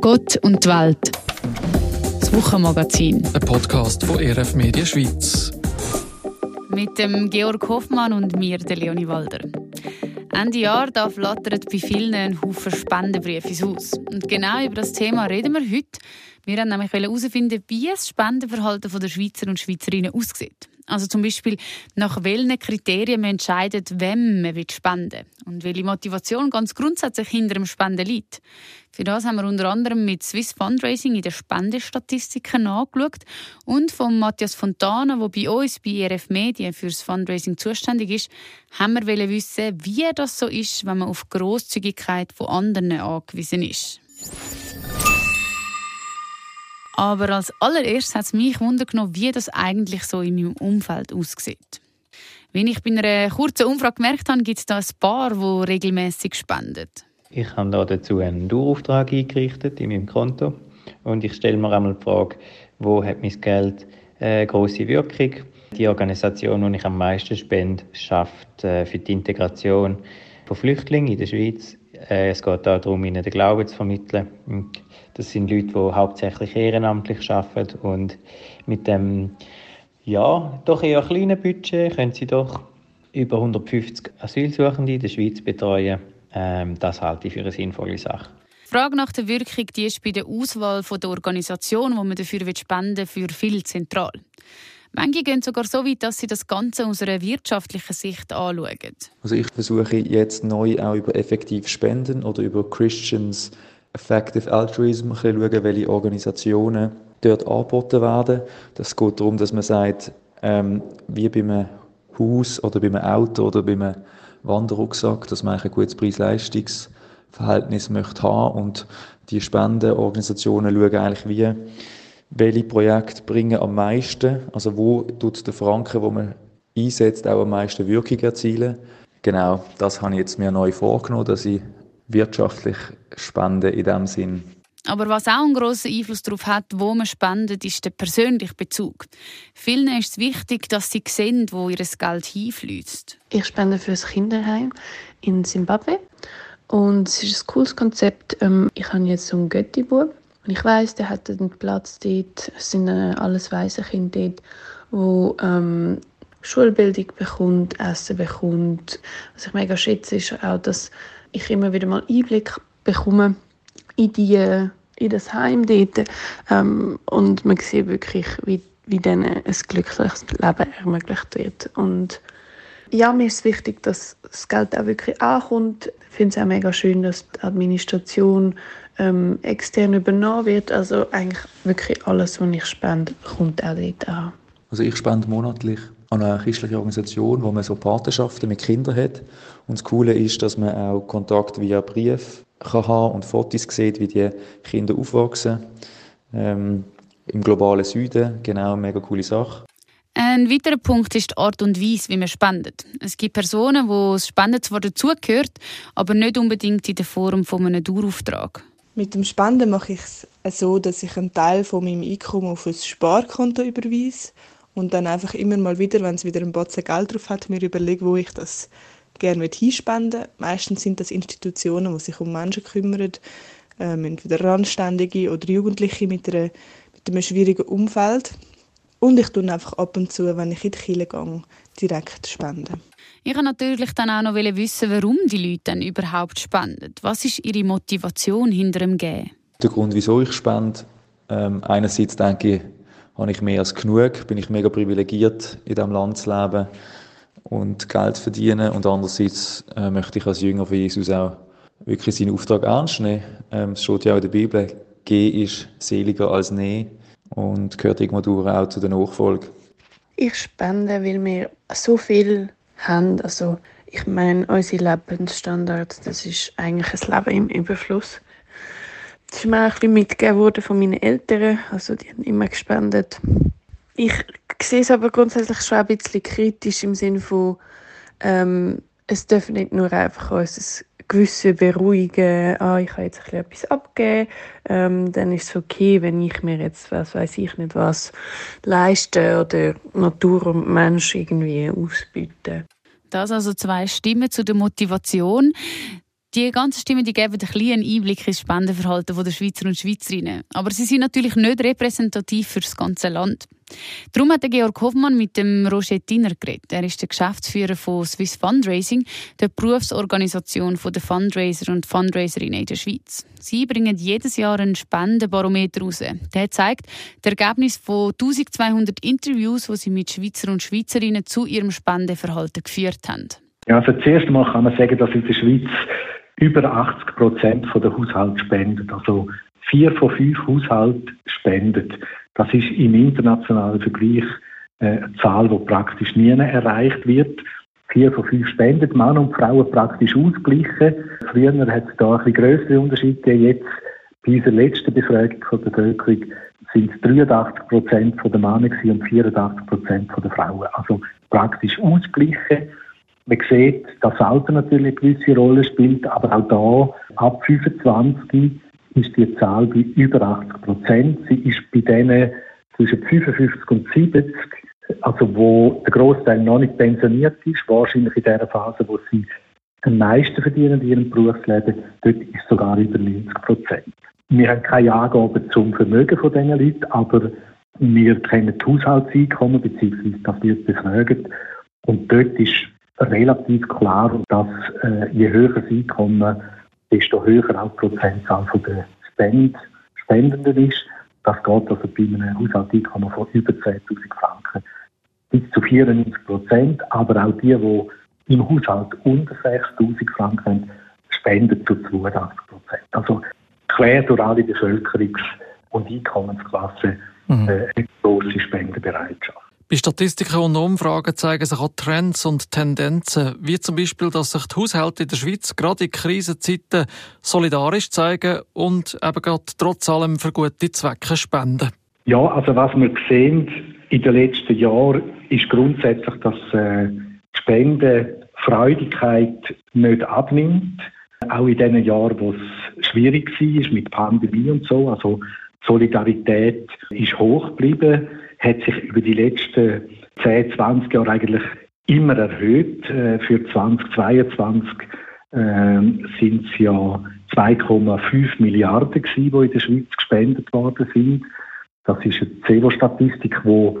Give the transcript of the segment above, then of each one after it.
Gott und die Welt. Das Wochenmagazin. Ein Podcast von RF Media Schweiz. Mit dem Georg Hoffmann und mir, der Leonie Walder. Ende Jahr da flattert bei vielen ein Haufen Spendenbriefe ins Haus. Und genau über das Thema reden wir heute. Wir wollten nämlich herausfinden, wie das Spendenverhalten der Schweizer und Schweizerinnen aussieht. Also zum Beispiel, nach welchen Kriterien man entscheidet, wem man spenden will und welche Motivation ganz grundsätzlich hinter dem Spenden liegt. Für das haben wir unter anderem mit Swiss Fundraising in den Spendestatistiken angeschaut und von Matthias Fontana, der bei uns bei RF Medien für das Fundraising zuständig ist, haben wir wissen, wie das so ist, wenn man auf Großzügigkeit von anderen angewiesen ist. Aber als allererstes hat es mich wundern wie das eigentlich so in meinem Umfeld aussieht. Wenn ich bei einer kurzen Umfrage gemerkt habe, gibt es da ein paar, die regelmäßig spenden. Ich habe da dazu einen Dauerauftrag eingerichtet in meinem Konto und ich stelle mir einmal die Frage, wo hat mein Geld eine große Wirkung? Die Organisation, die ich am meisten spende, schafft äh, für die Integration von Flüchtlingen in der Schweiz. Äh, es geht darum, ihnen den Glauben zu vermitteln. Das sind Leute, die hauptsächlich ehrenamtlich arbeiten und mit dem ja, doch eher kleinen Budget können sie doch über 150 Asylsuchende in der Schweiz betreuen. Ähm, das halte ich für eine sinnvolle Sache. Die Frage nach der Wirkung die ist bei der Auswahl der Organisation, die man dafür spenden will, für viel zentral. Manche gehen sogar so weit, dass sie das Ganze aus einer wirtschaftlichen Sicht anschauen. Also ich versuche jetzt neu auch über effektiv Spenden oder über Christians Effective Altruism schauen, welche Organisationen dort angeboten werden. Das geht darum, dass man sagt, ähm, wie bei einem Haus oder bei einem Auto oder bei einem Wanderrucksack, dass man ein gutes Preis-Leistungs-Verhältnis möchte haben und die Spendenorganisationen schauen eigentlich wie, welche Projekte bringen am meisten, also wo tut der Franken, wo man einsetzt, auch am meisten Wirkung erzielen. Genau, das habe ich jetzt mir neu vorgenommen, dass ich wirtschaftlich spenden in dem Sinn. Aber was auch einen grossen Einfluss darauf hat, wo man spendet, ist der persönliche Bezug. Vielen ist es wichtig, dass sie sehen, wo ihr Geld hinfließt. Ich spende für das Kinderheim in Simbabwe. Und es ist ein cooles Konzept. Ähm, ich habe jetzt so einen Götti-Bub. Und ich weiß, der hat einen Platz dort. Es sind äh, alles weiße Kinder dort, wo ähm, Schulbildung bekommt, Essen bekommt. Was ich mega schätze, ist auch, dass ich immer wieder mal Einblick bekomme in, die, in das Heim dort. Ähm, und man sieht wirklich, wie, wie denen ein glückliches Leben ermöglicht wird. Und ja, mir ist wichtig, dass das Geld auch wirklich ankommt. Ich finde es auch mega schön, dass die Administration ähm, extern übernommen wird. Also eigentlich wirklich alles, was ich spende, kommt auch dort an. Also ich spende monatlich an eine christliche Organisation, wo man so Patenschaften mit Kindern hat. Und das Coole ist, dass man auch Kontakt via Brief kann haben und Fotos sieht, wie die Kinder aufwachsen. Ähm, Im globalen Süden, genau, eine mega coole Sache. Ein weiterer Punkt ist die Art und Weise, wie man spendet. Es gibt Personen, wo das Spenden zwar dazugehört, aber nicht unbedingt in der Form von einem Dauerauftrag. Mit dem Spenden mache ich es so, dass ich einen Teil von meinem Einkommen auf ein Sparkonto überweise und dann einfach immer mal wieder, wenn es wieder ein Batzen Geld drauf hat, mir überlege, wo ich das gerne hinspenden möchte. Meistens sind das Institutionen, die sich um Menschen kümmern, ähm, entweder Randständige oder Jugendliche mit, einer, mit einem schwierigen Umfeld. Und ich tue einfach ab und zu, wenn ich in die Kirche gehe, direkt spenden. Ich wollte natürlich dann auch noch wissen, warum die Leute dann überhaupt spenden. Was ist ihre Motivation hinter dem Gehen? Der Grund, wieso ich spende, ähm, einerseits denke ich, habe ich mehr als genug, bin ich mega privilegiert, in diesem Land zu leben und Geld zu verdienen. Und andererseits äh, möchte ich als Jünger von Jesus auch wirklich seinen Auftrag ernst nehmen. Ähm, es steht ja auch in der Bibel, Geh ist seliger als Nee und gehört irgendwo auch zu der Nachfolge. Ich spende, weil wir so viel haben. Also ich meine, unsere Lebensstandards, das ist eigentlich ein Leben im Überfluss. Das ist mir auch ein mitgegeben worden von meinen Eltern. Also die haben immer gespendet. Ich sehe es aber grundsätzlich schon ein bisschen kritisch im Sinne von, ähm, es darf nicht nur einfach uns gewisse beruhigen, ah, ich habe jetzt ein bisschen etwas abgegeben, ähm, dann ist es okay, wenn ich mir jetzt, was weiß ich nicht was, leiste oder Natur und Mensch irgendwie ausbiete. Das also zwei Stimmen zu der Motivation. Die ganzen Stimmen die geben einen kleinen Einblick ins Spendenverhalten der Schweizer und Schweizerinnen. Aber sie sind natürlich nicht repräsentativ für das ganze Land. Darum hat Georg Hoffmann mit dem Roger Tiner geredet. Er ist der Geschäftsführer von Swiss Fundraising, der Berufsorganisation der Fundraiser und Fundraiserinnen in der Schweiz. Sie bringen jedes Jahr einen Spendenbarometer raus. Der zeigt das Ergebnis von 1200 Interviews, die sie mit Schweizer und Schweizerinnen zu ihrem Spendenverhalten geführt haben. Ja, also zuerst mal kann man sagen, dass in der Schweiz über 80 Prozent der Haushalte spendet. Also vier von fünf Haushalten spendet. Das ist im internationalen Vergleich äh, eine Zahl, die praktisch nie erreicht wird. Vier von fünf spendet, Mann und Frauen praktisch ausgleichen. Früher hat es da ein bisschen größere Unterschiede gegeben. Jetzt, bei dieser letzten Befragung der Bevölkerung, sind es 83 Prozent der Männer und 84 Prozent der Frauen. Also praktisch ausgleichen. Man sieht, dass das Alter natürlich eine gewisse Rolle spielt, aber auch da ab 25 ist die Zahl bei über 80 Prozent. Sie ist bei denen zwischen 55 und 70, also wo der Großteil noch nicht pensioniert ist, wahrscheinlich in der Phase, wo sie am meisten verdienen in ihrem Berufsleben, dort ist sogar über 90 Prozent. Wir haben keine Angaben zum Vermögen von diesen Leuten, aber wir kennen die Haushaltseinkommen, beziehungsweise das wird befragt. Und dort ist relativ klar, dass äh, je höher das Einkommen, desto höher auch die Prozentzahl der Spend Spendenden ist. Das geht also bei einem Haushaltseinkommen von über 10.000 Franken bis zu 94 Prozent. Aber auch die, die im Haushalt unter 6.000 Franken haben, spenden zu 82 Prozent. Also quer durch alle Bevölkerungs- und Einkommensklassen mhm. äh, eine große Spendenbereitschaft. Bei Statistiken und Umfragen zeigen sich auch Trends und Tendenzen, wie zum Beispiel, dass sich die Haushalte in der Schweiz gerade in Krisenzeiten solidarisch zeigen und eben gerade trotz allem für gute Zwecke spenden. Ja, also was wir sehen in den letzten Jahren ist grundsätzlich, dass äh, die Spendenfreudigkeit nicht abnimmt. Auch in den Jahren, wo es schwierig war mit Pandemie und so. Also Solidarität ist hoch geblieben hat sich über die letzten 10, 20 Jahre eigentlich immer erhöht. Äh, für 2022 äh, sind es ja 2,5 Milliarden gewesen, die in der Schweiz gespendet worden sind. Das ist eine CEVO-Statistik, die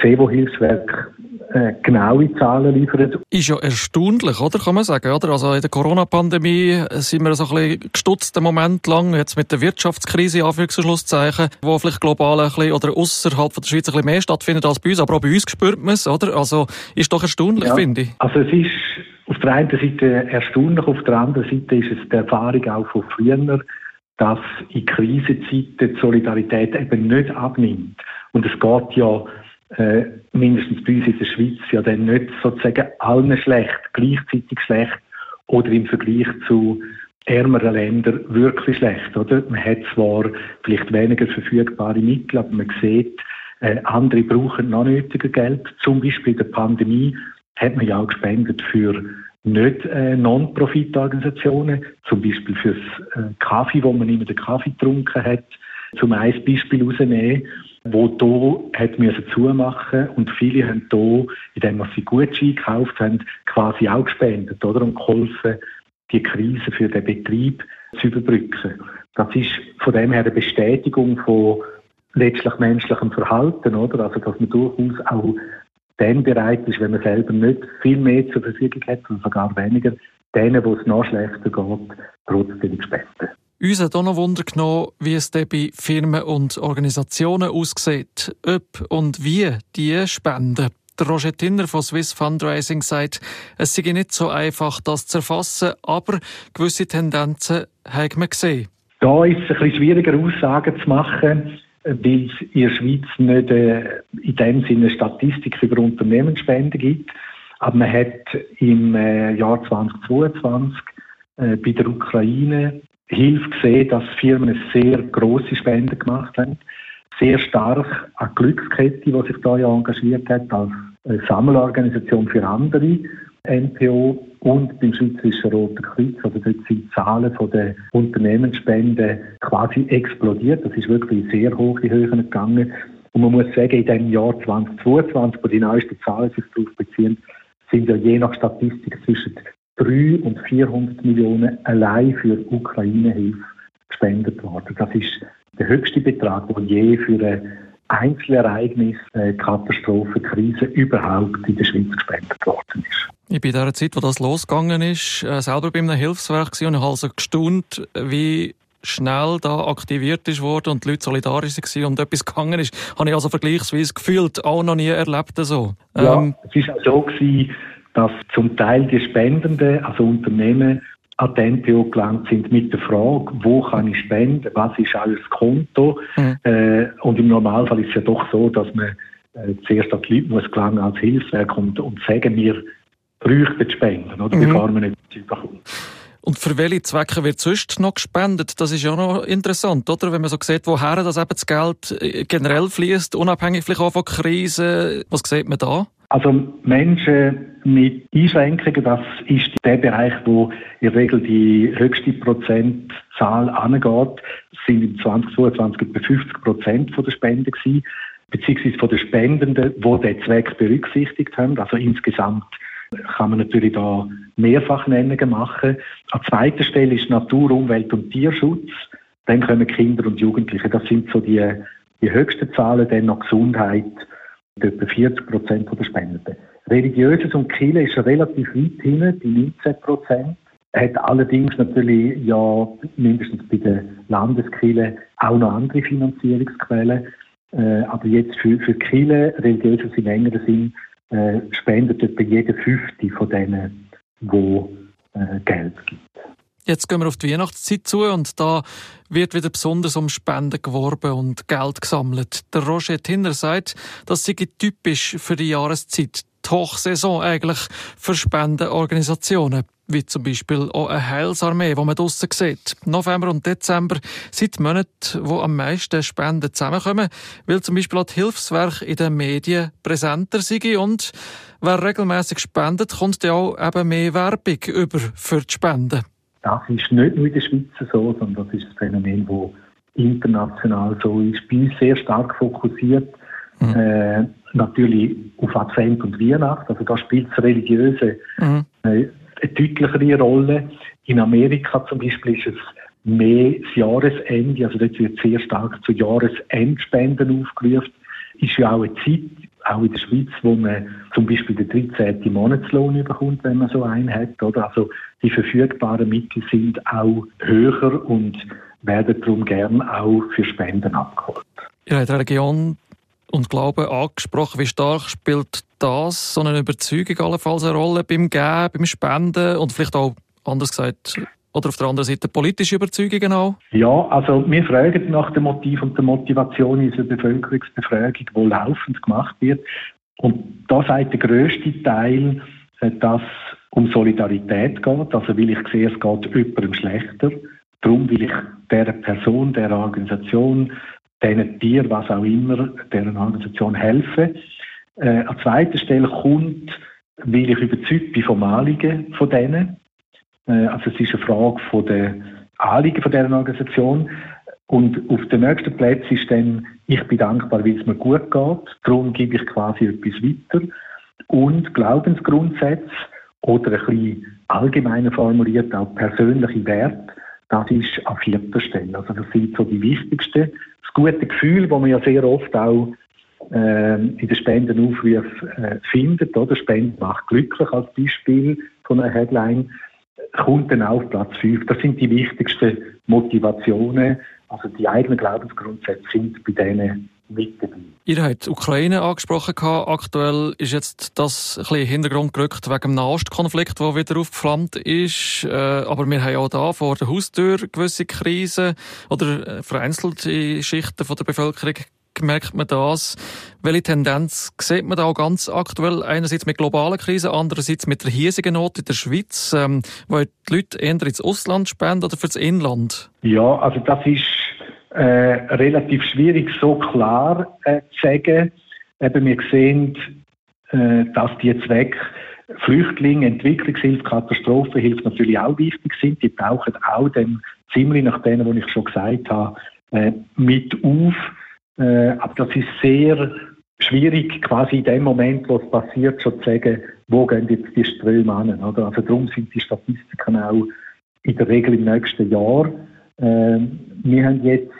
CEVO-Hilfswerk äh, genaue Zahlen liefert. Ist ja erstaunlich, oder? Kann man sagen, oder? Also in der Corona-Pandemie sind wir so ein bisschen gestutzt einen Moment lang, jetzt mit der Wirtschaftskrise, Anführungs- wo vielleicht global ein bisschen oder außerhalb von der Schweiz ein bisschen mehr stattfindet als bei uns, aber auch bei uns spürt man es, oder? Also ist doch erstaunlich, ja. finde ich. Also es ist auf der einen Seite erstaunlich, auf der anderen Seite ist es die Erfahrung auch von früher, dass in Krisenzeiten die Solidarität eben nicht abnimmt. Und es geht ja äh, mindestens bei uns in der Schweiz ja dann nicht sozusagen allen schlecht, gleichzeitig schlecht oder im Vergleich zu ärmeren Ländern wirklich schlecht, oder? Man hat zwar vielleicht weniger verfügbare Mittel, aber man sieht, äh, andere brauchen noch nötiger Geld. Zum Beispiel in der Pandemie hat man ja auch gespendet für nicht äh, Non-Profit-Organisationen, zum Beispiel fürs äh, Kaffee, wo man immer den Kaffee getrunken hat, zum ein Beispiel herausnehmen wo hier hat müssen zumachen und viele haben hier, indem sie Gutscheine gekauft haben, quasi auch gespendet oder und geholfen, die Krise für den Betrieb zu überbrücken. Das ist von dem her eine Bestätigung von letztlich menschlichem Verhalten, oder? Also, dass man durchaus auch dann bereit ist, wenn man selber nicht viel mehr zur Verfügung hat, sondern sogar weniger, denen, wo es noch schlechter geht, trotzdem spenden. Uns hat auch noch Wunder genommen, wie es bei Firmen und Organisationen aussieht, ob und wie die spenden. Der Roger Tinner von Swiss Fundraising sagt, es sei nicht so einfach, das zu erfassen, aber gewisse Tendenzen hat man gesehen. Da ist es ein bisschen schwieriger, Aussagen zu machen, weil es in der Schweiz nicht äh, in dem Sinne Statistik über Unternehmensspenden gibt. Aber man hat im äh, Jahr 2022 äh, bei der Ukraine Hilfe gesehen, dass Firmen sehr große Spenden gemacht haben. Sehr stark an Glückskette, die sich da ja engagiert hat, als Sammelorganisation für andere NPO und beim Schweizerischen Roten Kreuz. Also dort sind die Zahlen der Unternehmensspenden quasi explodiert. Das ist wirklich in sehr hohe Höhen gegangen. Und man muss sagen, in dem Jahr 2022, wo die neuesten Zahlen sich darauf beziehen, sind ja je nach Statistik zwischen 300 und 400 Millionen allein für Ukraine-Hilfe gespendet worden. Das ist der höchste Betrag, der je für eine Einzelereignis, äh, Katastrophe, Krise überhaupt in der Schweiz gespendet worden ist. Ich bin in der Zeit, wo das losgegangen ist, äh, selber bei einem Hilfswerk und habe also gestaunt, wie schnell da aktiviert ist worden und die Leute solidarisch waren und etwas gegangen ist, habe ich also vergleichsweise gefühlt auch noch nie erlebt so. Ja, ähm, es war auch so gewesen, dass zum Teil die Spendenden, also Unternehmen, an die NPO gelangt sind mit der Frage, wo kann ich spenden, was ist alles Konto. Mhm. Äh, und im Normalfall ist es ja doch so, dass man äh, zuerst an die Leute muss gelangen als Hilfswerk und, und sagen, wir bräuchten Spenden, oder, mhm. bevor man etwas überkommt. Und für welche Zwecke wird sonst noch gespendet? Das ist ja noch interessant, oder? Wenn man so sieht, woher das eben das Geld äh, generell fließt, unabhängig vielleicht auch von Krisen. Was sieht man da? Also Menschen mit Einschränkungen, das ist der Bereich, wo in der Regel die höchste Prozentzahl angeht, sind im 2022 etwa 50 Prozent der Spenden gewesen, beziehungsweise von den Spendenden, die den Zweck berücksichtigt haben. Also insgesamt kann man natürlich da mehrfach Nennungen machen. An zweiter Stelle ist Natur, Umwelt und Tierschutz. Dann kommen Kinder und Jugendliche. Das sind so die, die höchsten Zahlen. Dann noch Gesundheit etwa 40 Prozent der Spendenden. Religiöses und Kirche ist relativ weit hinten, die 19 Prozent. Hat allerdings natürlich ja mindestens bei den Landeskirchen auch noch andere Finanzierungsquellen. Äh, aber jetzt für, für Kirche, religiöses im engeren Sinn, äh, spendet etwa jeder Fünfte von denen, wo äh, Geld gibt. Jetzt gehen wir auf die Weihnachtszeit zu und da wird wieder besonders um Spenden geworben und Geld gesammelt. Der Roger Tinner sagt, das sei typisch für die Jahreszeit, die Hochsaison eigentlich für Spendenorganisationen, wie zum Beispiel auch eine Heilsarmee, die man draussen sieht. November und Dezember sind die Monate, wo am meisten Spenden zusammenkommen, weil zum Beispiel auch die Hilfswerke in den Medien präsenter sind und wer regelmäßig spendet, kommt ja auch eben mehr Werbung über für die Spenden. Das ist nicht nur in der Schweiz so, sondern das ist ein Phänomen, das international so ist. Bei uns sehr stark fokussiert. Mhm. Äh, natürlich auf Advent und Weihnacht. Also da spielt das Religiöse mhm. äh, eine deutlichere Rolle. In Amerika zum Beispiel ist es mehr das Jahresende, also dort wird sehr stark zu Jahresendspenden aufgerufen. Ist ja auch eine Zeit, auch in der Schweiz, wo man zum Beispiel den 13. Monatslohn bekommt, wenn man so einen hat. Oder? Also die verfügbaren Mittel sind auch höher und werden darum gern auch für Spenden abgeholt. Ihr habt Religion und Glaube angesprochen. Wie stark spielt das, so eine Überzeugung allenfalls eine Rolle beim Geben, beim Spenden und vielleicht auch, anders gesagt, oder auf der anderen Seite politische Überzeugungen auch? Ja, also wir fragen nach dem Motiv und der Motivation in unserer Bevölkerungsbefragung, die laufend gemacht wird. Und da sagt der grösste Teil, äh, dass um Solidarität geht. Also will ich sehe, es geht jemandem schlechter. Darum will ich der Person, der Organisation, diesen Tier, was auch immer, deren Organisation helfen. Äh, an zweiter Stelle kommt, weil ich überzeugt bin vom Anliegen von denen. Äh, also es ist eine Frage von der Anliegen von deren Organisation. Und auf dem nächsten Platz ist dann, ich bin dankbar, weil es mir gut geht. Darum gebe ich quasi etwas weiter. Und Glaubensgrundsätze oder ein bisschen allgemeiner formuliert auch persönliche Werte, das ist an vierter Stelle. Also das sind so die wichtigsten. Das gute Gefühl, das man ja sehr oft auch in den Spendenaufrufen äh, findet, oder Spenden macht glücklich als Beispiel von einer Headline, kommt dann auf Platz 5. Das sind die wichtigsten Motivationen. Also die eigenen Glaubensgrundsätze sind bei denen mit dabei. Ihr habt Ukraine angesprochen. Aktuell ist jetzt das ein bisschen Hintergrund gerückt wegen dem Nahostkonflikt, der wieder aufgeflammt ist. Äh, aber wir haben auch da vor der Haustür gewisse Krisen oder äh, vereinzelte Schichten der Bevölkerung merkt man das. Welche Tendenz sieht man da auch ganz aktuell? Einerseits mit globalen Krisen, andererseits mit der hiesigen Not in der Schweiz, ähm, wo die Leute eher ins Ausland spenden oder fürs Inland? Ja, also das ist äh, relativ schwierig so klar äh, zu sagen. Eben, wir sehen, äh, dass die Zwecke Flüchtlinge, Entwicklungshilfe, Katastrophenhilfe natürlich auch wichtig sind. Die tauchen auch dem ziemlich nach denen, was ich schon gesagt habe, äh, mit auf. Äh, aber das ist sehr schwierig, quasi in dem Moment, wo es passiert, schon zu sagen, wo gehen jetzt die Ströme an. Oder? Also darum sind die Statistiken auch in der Regel im nächsten Jahr. Ähm, wir haben jetzt,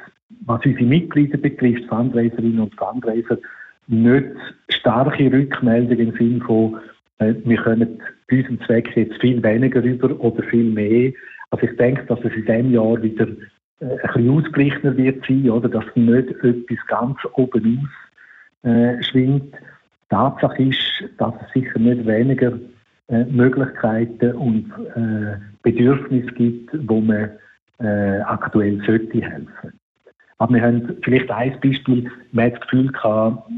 was unsere Mitglieder betrifft, Fundraiserinnen und Fundraiser, nicht starke Rückmeldungen im Sinne von, äh, wir können bei unserem Zweck jetzt viel weniger über oder viel mehr. Also ich denke, dass es in diesem Jahr wieder äh, ein bisschen ausgeglichener wird sein, oder? dass nicht etwas ganz oben aus äh, schwingt. Tatsache ist, dass es sicher nicht weniger äh, Möglichkeiten und äh, Bedürfnisse gibt, wo man äh, aktuell sollte helfen. Aber wir haben vielleicht ein Beispiel, man hat das Gefühl gehabt,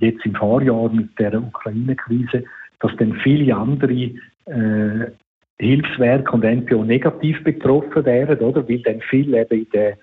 jetzt im Vorjahr mit der Ukraine-Krise, dass dann viele andere äh, Hilfswerke und NPO negativ betroffen wären, oder? Weil dann viel eben in den,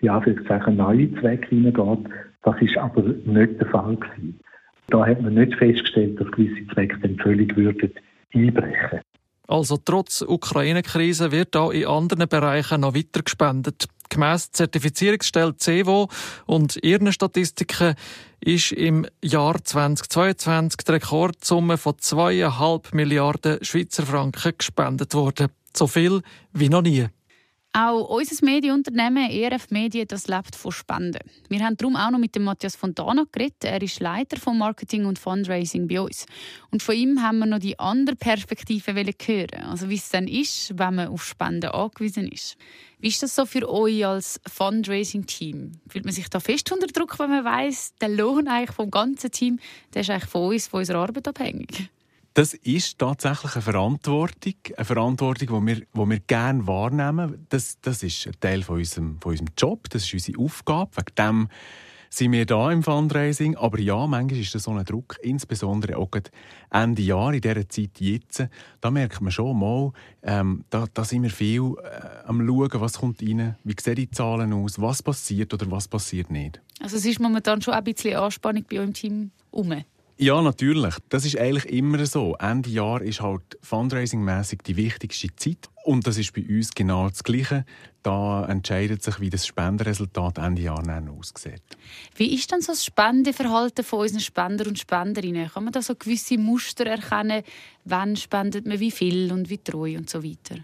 ja, neue Zwecke hineingeht. Das ist aber nicht der Fall gewesen. Da hat man nicht festgestellt, dass gewisse Zwecke dann völlig würden einbrechen. Also trotz Ukraine-Krise wird auch in anderen Bereichen noch weiter gespendet. Gemäss Zertifizierungsstelle CEVO und ihren Statistiken ist im Jahr 2022 die Rekordsumme von 2,5 Milliarden Schweizer Franken gespendet worden. So viel wie noch nie. Auch unser Medienunternehmen ERF Medien das lebt von Spenden. Wir haben darum auch noch mit dem Matthias Fontana geredet. Er ist Leiter von Marketing und Fundraising bei uns. Und von ihm haben wir noch die andere Perspektive hören. Also wie es dann ist, wenn man auf Spenden angewiesen ist. Wie ist das so für euch als Fundraising-Team? Fühlt man sich da fest unter Druck, wenn man weiß, der Lohn eigentlich vom ganzen Team, der ist eigentlich von uns, von unserer Arbeit abhängig? Das ist tatsächlich eine Verantwortung, eine Verantwortung, die wir, die wir gerne wahrnehmen. Das, das ist ein Teil von unserem, von unserem Job, das ist unsere Aufgabe. Wegen dem sind wir da im Fundraising. Aber ja, manchmal ist das so ein Druck, insbesondere auch Ende Jahr, in dieser Zeit jetzt. Da merkt man schon mal, ähm, da, da sind wir viel äh, am Schauen, was kommt rein, wie sehen die Zahlen aus, was passiert oder was passiert nicht. Also es ist momentan schon ein bisschen Anspannung bei eurem Team herum. Ja, natürlich. Das ist eigentlich immer so. Ende Jahr ist halt fundraising-mässig die wichtigste Zeit. Und das ist bei uns genau das Gleiche. Da entscheidet sich, wie das Spendenresultat Ende Jahr aussieht. Wie ist denn so das Spendeverhalten von unseren Spender und Spenderinnen? Kann man da so gewisse Muster erkennen? Wann spendet man wie viel und wie treu und so weiter?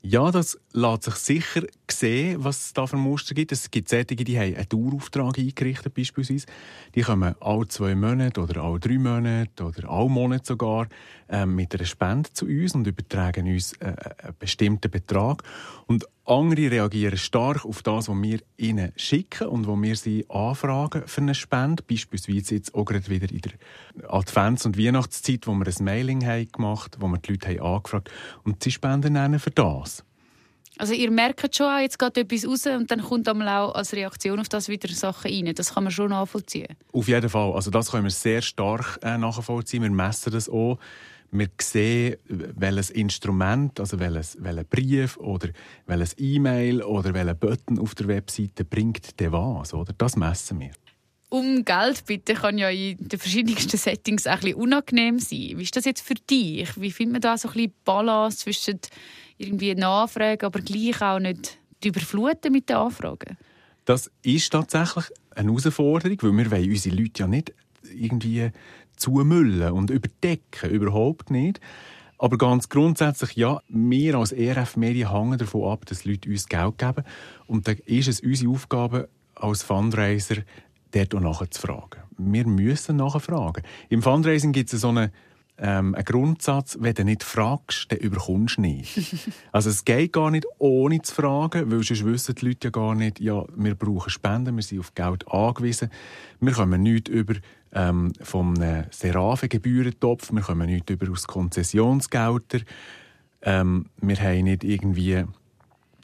Ja, das lässt sich sicher sehen, was es da für Muster gibt. Es gibt solche, die haben einen Dauerauftrag eingerichtet beispielsweise. Die kommen alle zwei Monate oder alle drei Monate oder alle Monate sogar äh, mit einer Spende zu uns und übertragen uns äh, einen bestimmten Betrag. Und andere reagieren stark auf das, was wir ihnen schicken und wo wir sie anfragen für eine Spende. Beispielsweise jetzt auch gerade wieder in der Advents- und Weihnachtszeit, wo wir ein Mailing haben gemacht haben, wo wir die Leute haben angefragt haben. Und sie spenden ihnen für das. Also ihr merkt schon, jetzt geht etwas raus und dann kommt einmal auch als Reaktion auf das wieder Sachen rein. Das kann man schon nachvollziehen. Auf jeden Fall. Also das können wir sehr stark äh, nachvollziehen. Wir messen das auch wir sehen, welches Instrument, also welches, welcher Brief oder welches E-Mail oder welcher Button auf der Webseite bringt der was, oder? Das messen wir. Um Geld bitten kann ja in den verschiedensten Settings auch ein bisschen unangenehm sein. Wie ist das jetzt für dich? Wie findet man da so ein bisschen Balance zwischen irgendwie Nachfragen, aber gleich auch nicht überfluten mit den Anfragen? Das ist tatsächlich eine Herausforderung, weil wir unsere Leute ja nicht irgendwie zumüllen und überdecken, überhaupt nicht. Aber ganz grundsätzlich, ja, wir als ERF Medien hängen davon ab, dass Leute uns Geld geben. Und dann ist es unsere Aufgabe als Fundraiser, dort auch nachzufragen. Wir müssen nachfragen. Im Fundraising gibt es so eine ähm, ein Grundsatz, wenn du nicht fragst, dann überkommst du nicht. also es geht gar nicht, ohne zu fragen, weil sonst wissen die Leute ja gar nicht, ja, wir brauchen Spenden, wir sind auf Geld angewiesen. Wir kommen nicht über ähm, vom Serafe-Gebührentopf, wir kommen nicht über aus Konzessionsgelder. Ähm, wir haben nicht irgendwie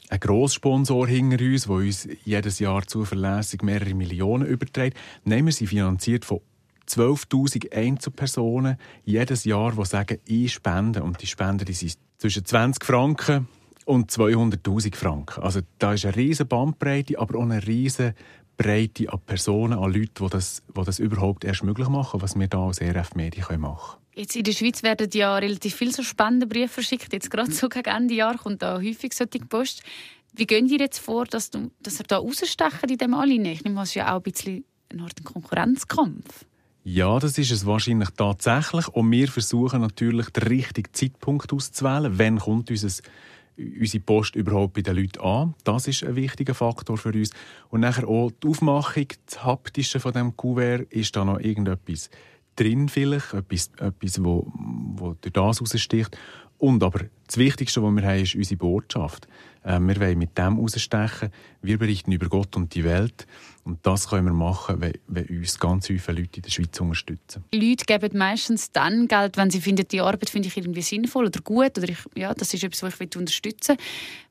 einen Grosssponsor hinter uns, der uns jedes Jahr zuverlässig mehrere Millionen überträgt. Nein, wir sind finanziert von 12.000 Einzelpersonen jedes Jahr, die sagen, ich spende. Und die Spenden die sind zwischen 20 Franken und 200.000 Franken. Also da ist eine riesige Bandbreite, aber auch eine riesige Breite an Personen, an Leuten, die das, die das überhaupt erst möglich machen, was wir hier als ERF Medien machen können. Jetzt in der Schweiz werden ja relativ viele so Spendenbriefe verschickt. Jetzt gerade so gegen Ende Jahr kommt da häufig solche Post. Wie gehen ihr jetzt vor, dass, du, dass ihr da rausstechen in dem Anliegen? Ich nehme, es ist ja auch ein bisschen eine Art Konkurrenzkampf. Ja, das ist es wahrscheinlich tatsächlich. Und wir versuchen natürlich, den richtigen Zeitpunkt auszuwählen. Wann kommt unser, unsere Post überhaupt bei den Leuten an? Das ist ein wichtiger Faktor für uns. Und nachher auch die Aufmachung, das Haptische von dem Kuvert, ist da noch irgendetwas drin vielleicht, etwas, etwas wo, wo durch das raussticht. Und aber das Wichtigste, was wir haben, ist unsere Botschaft. Äh, wir wollen mit dem rausstechen. Wir berichten über Gott und die Welt. Und das können wir machen, wenn, wenn uns ganz viele Leute in der Schweiz unterstützen. Leute geben meistens dann Geld, wenn sie finden, die Arbeit finde ich irgendwie sinnvoll oder gut oder ich, ja, das ist etwas, was ich unterstützen will.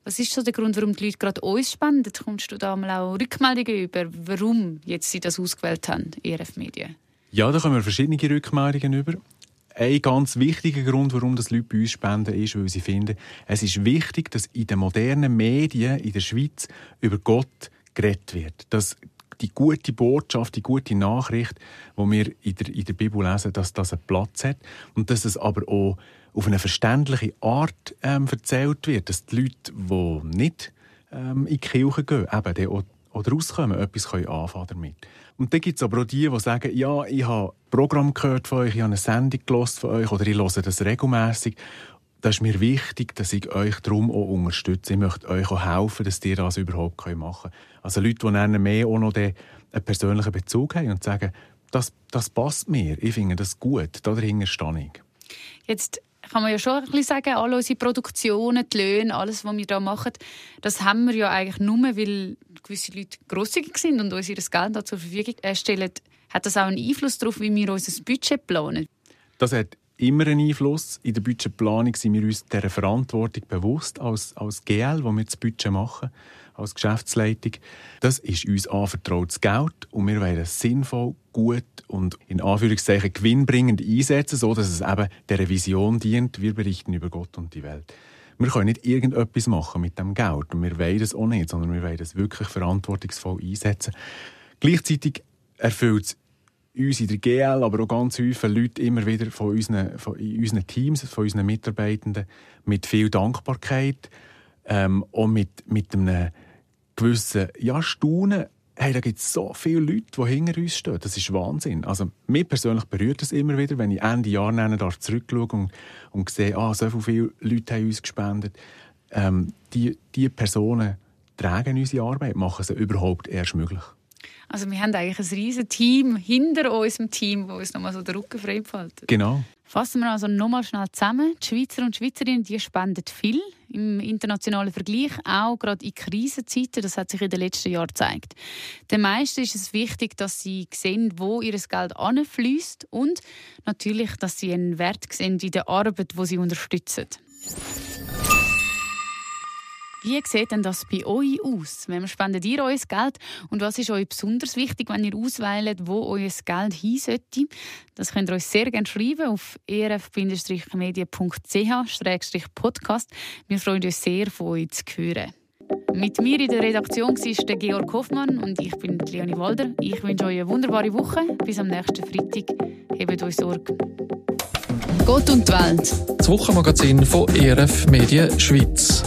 Was ist so der Grund, warum die Leute gerade uns spenden? Kommst du da mal auch Rückmeldungen über, warum jetzt sie das ausgewählt haben, ERF Medien? Ja, da kommen wir verschiedene Rückmeldungen über. Ein ganz wichtiger Grund, warum das Leute bei uns spenden, ist, weil sie finden, es ist wichtig, dass in den modernen Medien in der Schweiz über Gott geredet wird. Dass die gute Botschaft, die gute Nachricht, die wir in der, in der Bibel lesen, dass das einen Platz hat und dass es aber auch auf eine verständliche Art ähm, erzählt wird, dass die Leute, die nicht ähm, in die Kirche gehen, eben auch oder rauskommen, etwas können anfangen damit. Und dann gibt es aber auch die, die sagen, ja, ich habe ein Programm gehört von euch, ich habe eine Sendung gelost von euch oder ich höre das regelmäßig. Das ist mir wichtig, dass ich euch darum auch unterstütze. Ich möchte euch auch helfen, dass ihr das überhaupt machen könnt. Also Leute, die dann mehr auch noch einen persönlichen Bezug haben und sagen, das, das passt mir, ich finde das gut, dahinter stehe ich. Jetzt kann man ja schon ein bisschen sagen, alle unsere Produktionen, die Löhne, alles, was wir hier machen, das haben wir ja eigentlich nur, weil gewisse Leute grosszügig sind und uns ihr Geld da zur Verfügung stellen. Hat das auch einen Einfluss darauf, wie wir unser Budget planen? Das hat immer einen Einfluss. In der Budgetplanung sind wir uns dieser Verantwortung bewusst als, als GL, wo wir das Budget machen, als Geschäftsleitung. Das ist uns anvertrautes Geld und wir wollen es sinnvoll, gut und in Anführungszeichen gewinnbringend einsetzen, so dass es eben der Vision dient. Wir berichten über Gott und die Welt. Wir können nicht irgendetwas machen mit dem Geld und wir wollen es auch nicht, sondern wir wollen es wirklich verantwortungsvoll einsetzen. Gleichzeitig erfüllt es uns in der GL, aber auch ganz viele Leute immer wieder von unseren, von unseren Teams, von unseren Mitarbeitenden mit viel Dankbarkeit, ähm, und mit, mit einem gewissen ja, Staunen. Hey, da gibt es so viele Leute, die hinter uns stehen. Das ist Wahnsinn. Also, mich persönlich berührt es immer wieder, wenn ich Ende Jahr darf zurückschaue und, und sehe, ah, so viele Leute haben uns gespendet. Ähm, die, die Personen tragen unsere Arbeit, machen sie überhaupt erst möglich. Also wir haben eigentlich ein riesiges Team hinter unserem Team, das uns nochmal so den Rücken frei Genau. Fassen wir also nochmal schnell zusammen. Die Schweizer und Schweizerinnen die spenden viel im internationalen Vergleich, auch gerade in Krisenzeiten. Das hat sich in den letzten Jahren gezeigt. Den meisten ist es wichtig, dass sie sehen, wo ihr Geld anfließt und natürlich, dass sie einen Wert sehen in der Arbeit, wo sie unterstützen. Wie sieht denn das bei euch aus? Wem spendet ihr euer Geld? Und was ist euch besonders wichtig, wenn ihr auswählt, wo euer Geld hin sollte? Das könnt ihr euch sehr gerne schreiben auf erf-medien.ch-podcast. Wir freuen uns sehr, von euch zu hören. Mit mir in der Redaktion war der Georg Hoffmann und ich bin Leonie Walder. Ich wünsche euch eine wunderbare Woche. Bis am nächsten Freitag. Hebt euch Sorge. Gott und die Welt. Das Wochenmagazin von ERF Medien Schweiz.